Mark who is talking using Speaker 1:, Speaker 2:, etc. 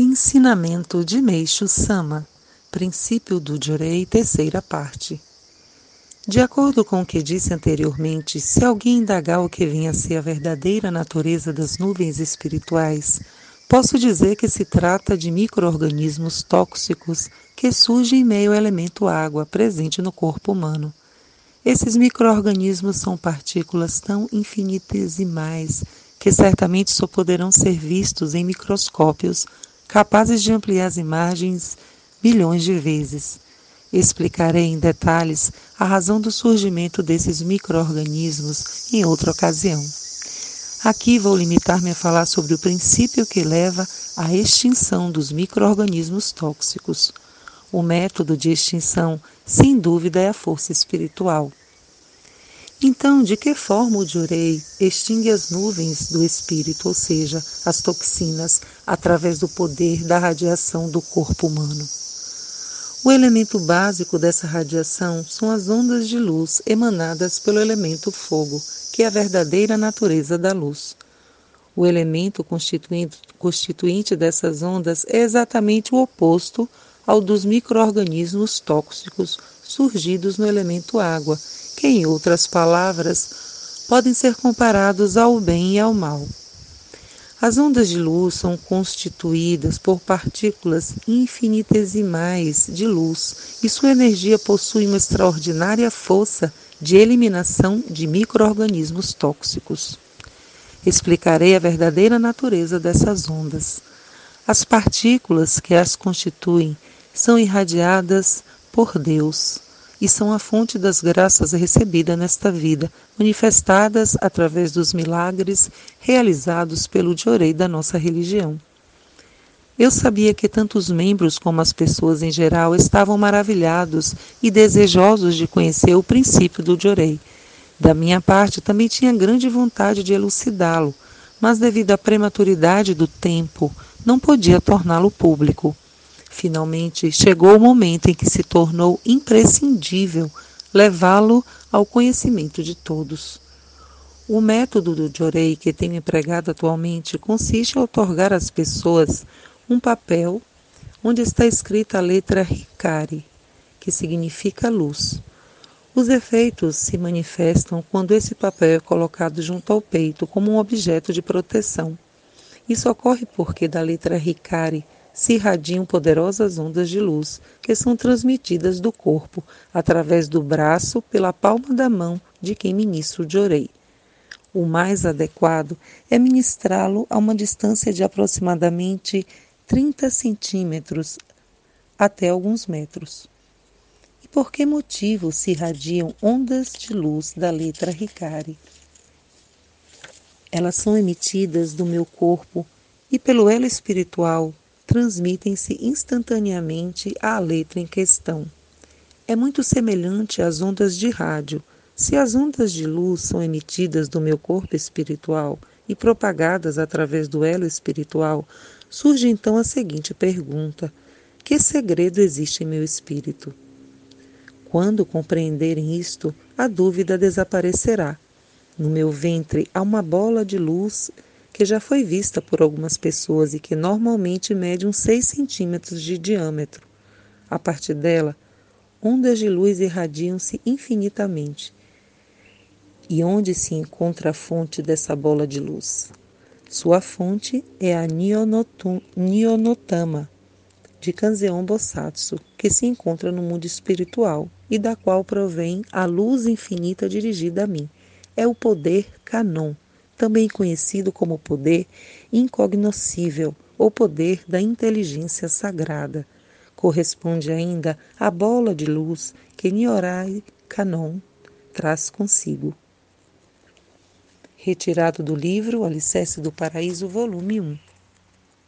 Speaker 1: Ensinamento de Meixo Sama Princípio do Jurei, terceira parte. De acordo com o que disse anteriormente, se alguém indagar o que vinha a ser a verdadeira natureza das nuvens espirituais, posso dizer que se trata de microorganismos tóxicos que surgem em meio ao elemento água presente no corpo humano. Esses microorganismos são partículas tão infinitesimais que certamente só poderão ser vistos em microscópios capazes de ampliar as imagens bilhões de vezes. Explicarei em detalhes a razão do surgimento desses microorganismos em outra ocasião. Aqui vou limitar-me a falar sobre o princípio que leva à extinção dos microorganismos tóxicos. O método de extinção, sem dúvida, é a força espiritual. Então, de que forma o Jurei extingue as nuvens do espírito, ou seja, as toxinas, através do poder da radiação do corpo humano? O elemento básico dessa radiação são as ondas de luz emanadas pelo elemento fogo, que é a verdadeira natureza da luz. O elemento constituinte, dessas ondas é exatamente o oposto ao dos microorganismos tóxicos surgidos no elemento água que, em outras palavras, podem ser comparados ao bem e ao mal. As ondas de luz são constituídas por partículas infinitesimais de luz e sua energia possui uma extraordinária força de eliminação de microorganismos tóxicos. Explicarei a verdadeira natureza dessas ondas. As partículas que as constituem são irradiadas por Deus e são a fonte das graças recebidas nesta vida, manifestadas através dos milagres realizados pelo Diorei da nossa religião. Eu sabia que tanto os membros como as pessoas em geral estavam maravilhados e desejosos de conhecer o princípio do Diorei. Da minha parte, também tinha grande vontade de elucidá-lo, mas devido à prematuridade do tempo, não podia torná-lo público. Finalmente, chegou o momento em que se tornou imprescindível levá-lo ao conhecimento de todos. O método do Jorei que tenho empregado atualmente consiste em otorgar às pessoas um papel onde está escrita a letra Hikari, que significa luz. Os efeitos se manifestam quando esse papel é colocado junto ao peito como um objeto de proteção. Isso ocorre porque da letra Hikari se irradiam poderosas ondas de luz que são transmitidas do corpo através do braço pela palma da mão de quem ministra o jorei. O mais adequado é ministrá-lo a uma distância de aproximadamente 30 centímetros até alguns metros. E por que motivo se irradiam ondas de luz da letra Ricari? Elas são emitidas do meu corpo e pelo elo espiritual transmitem-se instantaneamente à letra em questão. É muito semelhante às ondas de rádio. Se as ondas de luz são emitidas do meu corpo espiritual e propagadas através do elo espiritual, surge então a seguinte pergunta: Que segredo existe em meu espírito? Quando compreenderem isto, a dúvida desaparecerá. No meu ventre há uma bola de luz que já foi vista por algumas pessoas e que normalmente mede uns 6 centímetros de diâmetro. A partir dela, ondas de luz irradiam-se infinitamente. E onde se encontra a fonte dessa bola de luz? Sua fonte é a Nionotama, de Kanzeon Bosatsu, que se encontra no mundo espiritual e da qual provém a luz infinita dirigida a mim. É o poder Kanon também conhecido como poder incognoscível ou poder da inteligência sagrada. Corresponde ainda à bola de luz que Niorai Kanon traz consigo. Retirado do livro Alicerce do Paraíso, volume 1.